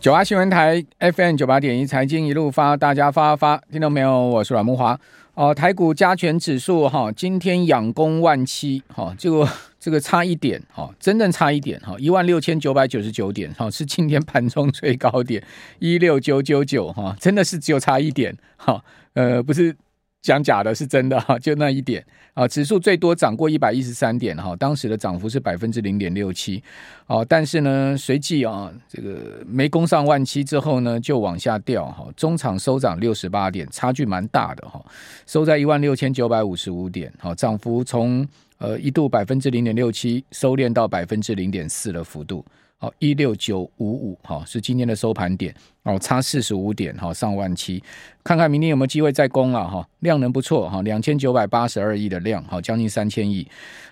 九八新闻台 FM 九八点一财经一路发，大家发发，听到没有？我是阮木华。哦、台股加权指数哈，今天仰攻万七，哈，这个 这个差一点，哈，真正差一点，哈，一万六千九百九十九点，哈，是今天盘中最高点一六九九九，哈，真的是只有差一点，哈，呃，不是。讲假的是真的哈，就那一点啊，指数最多涨过一百一十三点哈，当时的涨幅是百分之零点六七，哦，但是呢，随即啊，这个没攻上万七之后呢，就往下掉哈，中场收涨六十八点，差距蛮大的哈，收在一万六千九百五十五点，好，涨幅从呃一度百分之零点六七收敛到百分之零点四的幅度。好，一六九五五，好，是今天的收盘点，哦，差四十五点，好，上万七，看看明天有没有机会再攻了，哈，量能不错，哈，两千九百八十二亿的量，好，将近三千亿，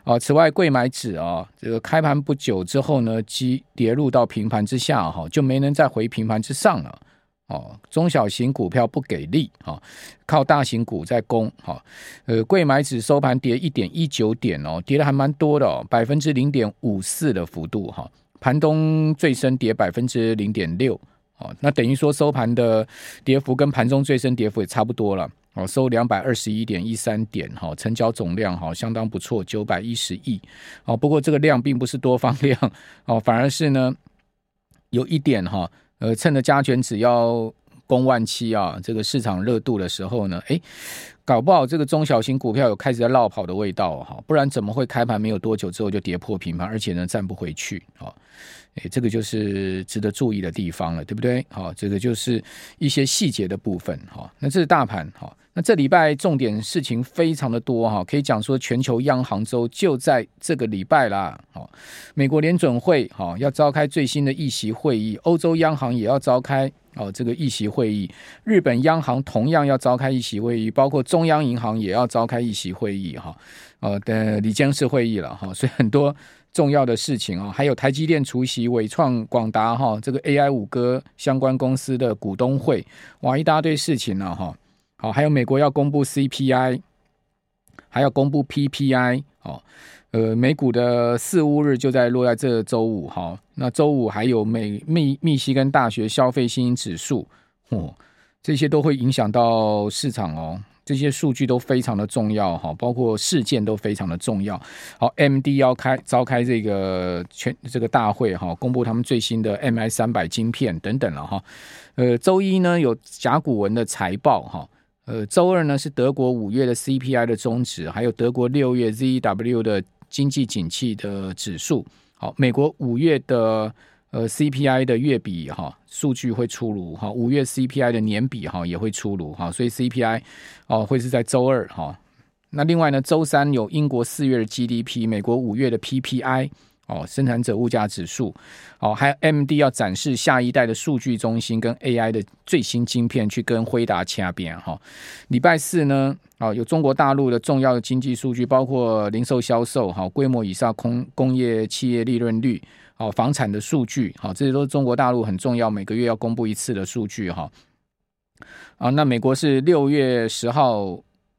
啊，此外，柜买指啊，这个开盘不久之后呢，即跌入到平盘之下，哈，就没能再回平盘之上了，哦，中小型股票不给力，哈，靠大型股在攻，哈，呃，柜买指收盘跌一点一九点哦，跌的还蛮多的哦，百分之零点五四的幅度，哈。盘中最深跌百分之零点六，哦，那等于说收盘的跌幅跟盘中最深跌幅也差不多了，哦，收两百二十一点一三点，哈，成交总量哈相当不错，九百一十亿，哦，不过这个量并不是多方量，哦，反而是呢有一点哈，呃，趁着加权只要攻万七啊，这个市场热度的时候呢，诶，搞不好这个中小型股票有开始在落跑的味道哈，不然怎么会开盘没有多久之后就跌破平盘，而且呢站不回去啊？诶，这个就是值得注意的地方了，对不对？好，这个就是一些细节的部分哈。那这是大盘哈。那这礼拜重点事情非常的多哈，可以讲说全球央行周就在这个礼拜啦。好，美国联准会哈要召开最新的议息会议，欧洲央行也要召开哦这个议席会议，日本央行同样要召开议席会议，包括中央银行也要召开议席会议哈。呃的理监事会议了哈，所以很多。重要的事情啊，还有台积电出席伟创、广达哈这个 AI 五哥相关公司的股东会，哇，一大堆事情了哈。好，还有美国要公布 CPI，还要公布 PPI 哦。呃，美股的四巫日就在落在这周五哈。那周五还有美密密西根大学消费信心指数，哦，这些都会影响到市场哦。这些数据都非常的重要哈，包括事件都非常的重要。好，M D 要开召开这个全这个大会哈，公布他们最新的 MI 三百晶片等等了哈。呃，周一呢有甲骨文的财报哈，呃，周二呢是德国五月的 CPI 的终值，还有德国六月 Z W 的经济景气的指数。好，美国五月的。呃，CPI 的月比哈数据会出炉哈，五月 CPI 的年比哈也会出炉哈，所以 CPI 哦会是在周二哈。那另外呢，周三有英国四月的 GDP，美国五月的 PPI 哦，生产者物价指数哦，还有 M D 要展示下一代的数据中心跟 AI 的最新晶片去跟辉达掐边哈。礼拜四呢，哦有中国大陆的重要的经济数据，包括零售销售哈，规模以上工工业企业利润率。哦，房产的数据，好，这些都是中国大陆很重要，每个月要公布一次的数据，哈。啊，那美国是六月十号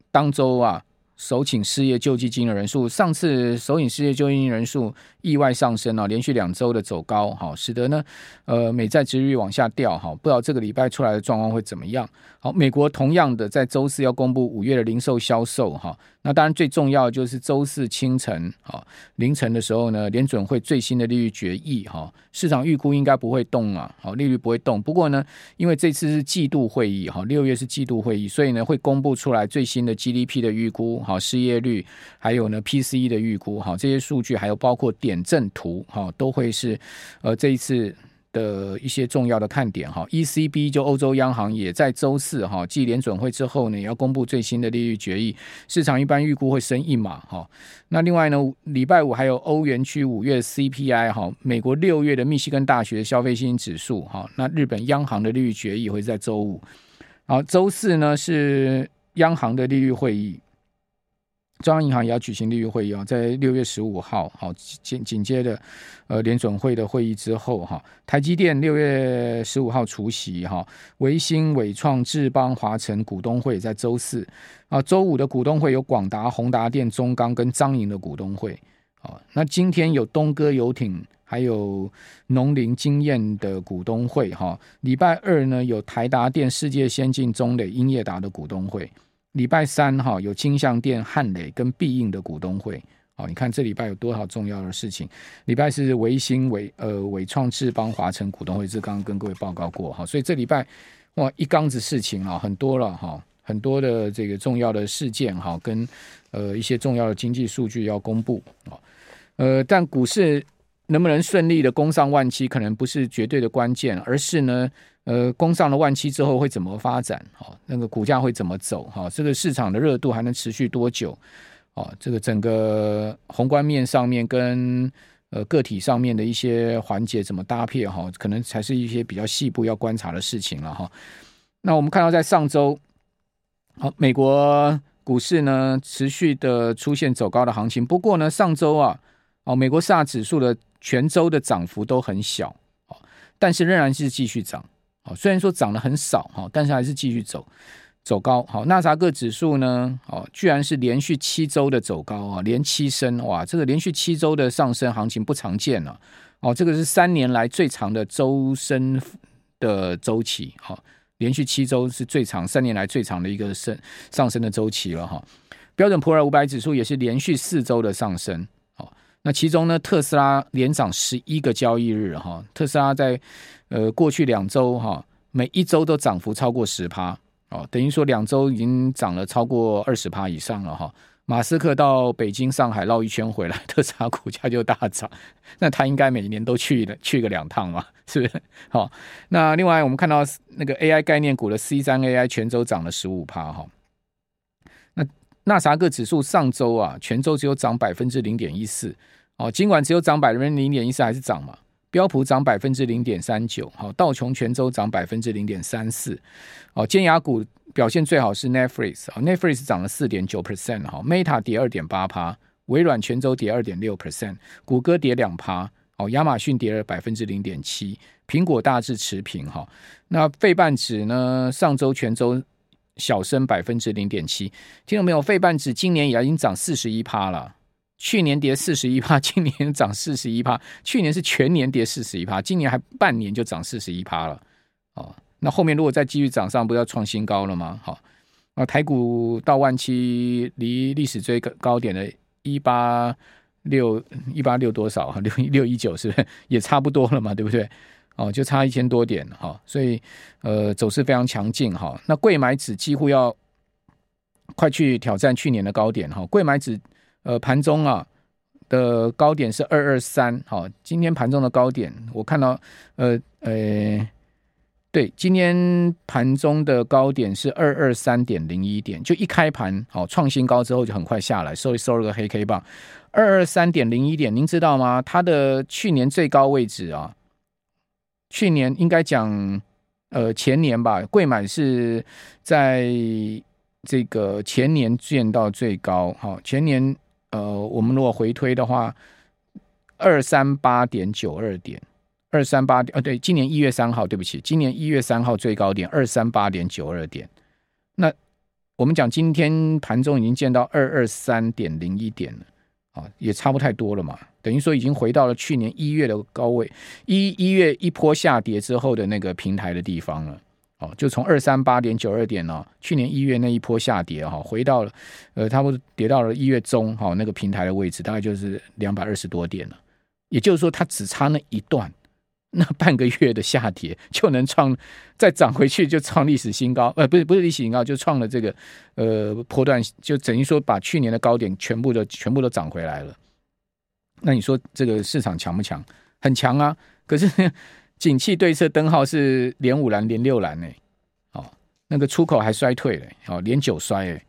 当周啊。首请失业救济金的人数，上次首请失业救济金人数意外上升啊，连续两周的走高，好，使得呢，呃，美债值率往下掉，哈，不知道这个礼拜出来的状况会怎么样？好，美国同样的在周四要公布五月的零售销售，哈，那当然最重要的就是周四清晨，哈，凌晨的时候呢，联准会最新的利率决议，哈，市场预估应该不会动啊，好，利率不会动，不过呢，因为这次是季度会议，哈，六月是季度会议，所以呢，会公布出来最新的 GDP 的预估。好，失业率，还有呢，PCE 的预估，好，这些数据，还有包括点阵图，哈，都会是呃这一次的一些重要的看点，哈。ECB 就欧洲央行也在周四，哈，继联准会之后呢，也要公布最新的利率决议，市场一般预估会升一码，哈。那另外呢，礼拜五还有欧元区五月 CPI，哈，美国六月的密西根大学消费信心指数，哈，那日本央行的利率决议会在周五，好，周四呢是央行的利率会议。中央银行也要举行利率会议啊，在六月十五号，好紧紧接着呃联准会的会议之后哈，台积电六月十五号除息哈，维新、伟创、智邦、华城股东会在周四啊，周五的股东会有广达、宏达电、中钢跟彰银的股东会啊，那今天有东哥游艇还有农林经验的股东会哈。礼拜二呢，有台达电、世界先进、中磊、英业达的股东会。礼拜三哈，有金像电、汉磊跟必应的股东会。好，你看这礼拜有多少重要的事情？礼拜是维新、伟呃伟创、智邦、华城股东会，这刚刚跟各位报告过哈。所以这礼拜哇，一缸子事情啊，很多了哈，很多的这个重要的事件哈，跟呃一些重要的经济数据要公布啊。呃，但股市能不能顺利的攻上万七，可能不是绝对的关键，而是呢，呃，攻上了万七之后会怎么发展？哈，那个股价会怎么走？哈，这个市场的热度还能持续多久？哦，这个整个宏观面上面跟呃个体上面的一些环节怎么搭配哈，可能才是一些比较细部要观察的事情了哈。那我们看到在上周，好，美国股市呢持续的出现走高的行情，不过呢上周啊，哦美国四大指数的全周的涨幅都很小，哦，但是仍然是继续涨，哦，虽然说涨得很少哈，但是还是继续走。走高，好，纳扎克指数呢，哦，居然是连续七周的走高啊，连七升，哇，这个连续七周的上升行情不常见了，哦，这个是三年来最长的周升的周期，好，连续七周是最长，三年来最长的一个升上升的周期了哈。标准普尔五百指数也是连续四周的上升，那其中呢，特斯拉连涨十一个交易日哈，特斯拉在呃过去两周哈，每一周都涨幅超过十趴。哦，等于说两周已经涨了超过二十趴以上了哈。马斯克到北京、上海绕一圈回来，特斯拉股价就大涨。那他应该每年都去了去个两趟嘛，是不是？好，那另外我们看到那个 AI 概念股的 C 三 AI 全周涨了十五趴哈。纳萨克指数上周啊，全周只有涨百分之零点一四。哦，尽管只有涨百分之零点一四，还是涨嘛。标普涨百分之零点三九，好，道琼全周涨百分之零点三四，哦，尖牙股表现最好是 Netflix 啊，Netflix 涨了四点九 percent，哈，Meta 跌二点八趴，微软全周跌二点六 percent，谷歌跌两趴，哦，亚马逊跌了百分之零点七，苹果大致持平，哈，那费半指呢，上周全周小升百分之零点七，听到没有？费半指今年也已经涨四十一趴了。去年跌四十一趴，今年涨四十一趴。去年是全年跌四十一趴，今年还半年就涨四十一趴了。哦，那后面如果再继续涨上，不要创新高了吗？好，那台股到万七，离历史最高点的一八六一八六多少？六六一九是不是也差不多了嘛？对不对？哦，就差一千多点哈。所以呃，走势非常强劲哈。那贵买指几乎要快去挑战去年的高点哈。贵买指。呃，盘中啊的高点是二二三，好，今天盘中的高点我看到，呃呃，对，今天盘中的高点是二二三点零一点，就一开盘好创新高之后就很快下来，收一收了个黑 K 棒，二二三点零一点，您知道吗？它的去年最高位置啊，去年应该讲呃前年吧，贵买是在这个前年见到最高，好，前年。呃，我们如果回推的话，二三八点九二点，二三八点，呃，对，今年一月三号，对不起，今年一月三号最高点二三八点九二点。那我们讲今天盘中已经见到二二三点零一点了，啊，也差不太多了嘛，等于说已经回到了去年一月的高位，一一月一波下跌之后的那个平台的地方了。哦，就从二三八点九二点呢，去年一月那一波下跌哈，回到了呃，差不多跌到了一月中哈那个平台的位置，大概就是两百二十多点了。也就是说，它只差那一段，那半个月的下跌就能创再涨回去，就创历史新高。呃，不是不是历史新高，就创了这个呃波段，就等于说把去年的高点全部的全部都涨回来了。那你说这个市场强不强？很强啊！可是。景气对策灯号是连五蓝连六蓝呢，哦，那个出口还衰退了，哦，连九衰哎，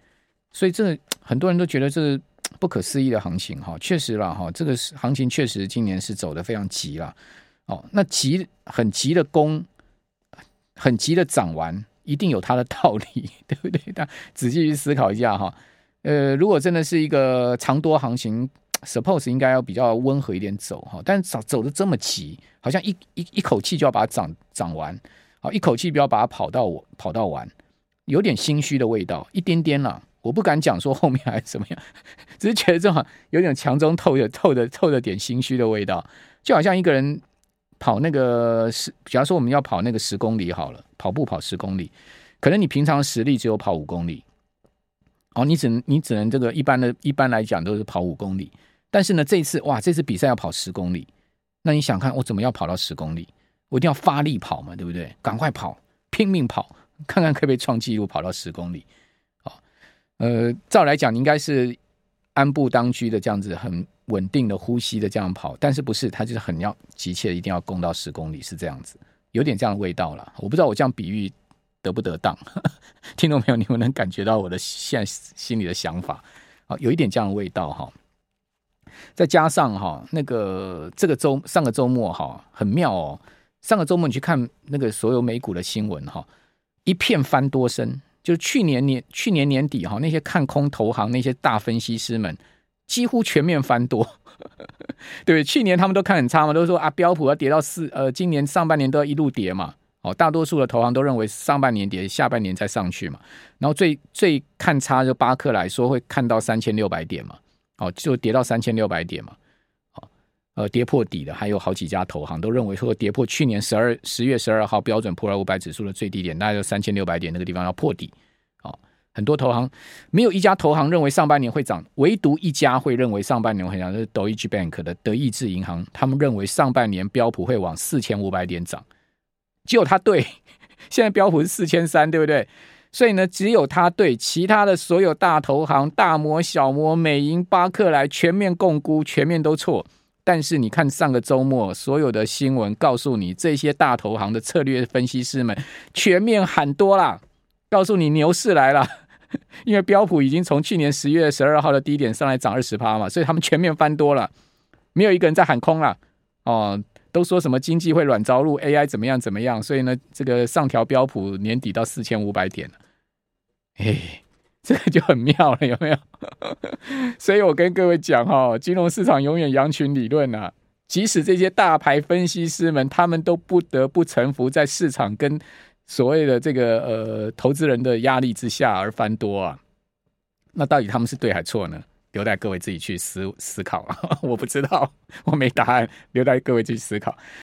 所以这很多人都觉得这 不可思议的行情哈，确实了哈，这个行情确实今年是走得非常急了，哦，那急很急的攻，很急的涨完，一定有它的道理，对不对？大家仔细去思考一下哈，呃，如果真的是一个长多行情。Suppose 应该要比较温和一点走哈，但走走的这么急，好像一一一口气就要把它涨涨完，好，一口气不要把它跑到我跑到完，有点心虚的味道，一点点啦，我不敢讲说后面还是怎么样，只是觉得这种有点强中透着透着透着点心虚的味道。就好像一个人跑那个十，假如说我们要跑那个十公里好了，跑步跑十公里，可能你平常实力只有跑五公里，哦，你只能你只能这个一般的一般来讲都是跑五公里，但是呢，这次哇，这次比赛要跑十公里，那你想看我怎么要跑到十公里？我一定要发力跑嘛，对不对？赶快跑，拼命跑，看看可不可以创纪录，跑到十公里。哦，呃，照来讲，你应该是安步当居的这样子，很稳定的呼吸的这样跑，但是不是？他就是很要急切，一定要攻到十公里，是这样子，有点这样的味道了。我不知道我这样比喻得不得当，听众朋友，你们能感觉到我的现在心里的想法？啊，有一点这样的味道哈。再加上哈，那个这个周上个周末哈，很妙哦。上个周末你去看那个所有美股的新闻哈，一片翻多声，就是去年年去年年底哈，那些看空投行那些大分析师们几乎全面翻多，对 不对？去年他们都看很差嘛，都说啊标普要跌到四，呃，今年上半年都要一路跌嘛，哦，大多数的投行都认为上半年跌，下半年再上去嘛，然后最最看差就巴克莱说会看到三千六百点嘛，哦，就跌到三千六百点嘛。呃，跌破底的还有好几家投行都认为说，跌破去年十二十月十二号标准普尔五百指数的最低点，大概就三千六百点那个地方要破底。哦，很多投行没有一家投行认为上半年会涨，唯独一家会认为上半年会涨，就是 Deutsche Bank 的德意志银行，他们认为上半年标普会往四千五百点涨，只有他对。现在标普是四千三，对不对？所以呢，只有他对，其他的所有大投行、大摩、小摩、美银、巴克莱全面共估，全面都错。但是你看上个周末所有的新闻，告诉你这些大投行的策略分析师们全面喊多啦，告诉你牛市来了，因为标普已经从去年十月十二号的低点上来涨二十趴嘛，所以他们全面翻多了，没有一个人在喊空了哦，都说什么经济会软着陆，AI 怎么样怎么样，所以呢，这个上调标普年底到四千五百点了，嘿。这个就很妙了，有没有？所以我跟各位讲哈，金融市场永远羊群理论啊。即使这些大牌分析师们，他们都不得不臣服在市场跟所谓的这个呃投资人的压力之下而翻多啊。那到底他们是对还错呢？留待各位自己去思思考。我不知道，我没答案，留待各位去思考。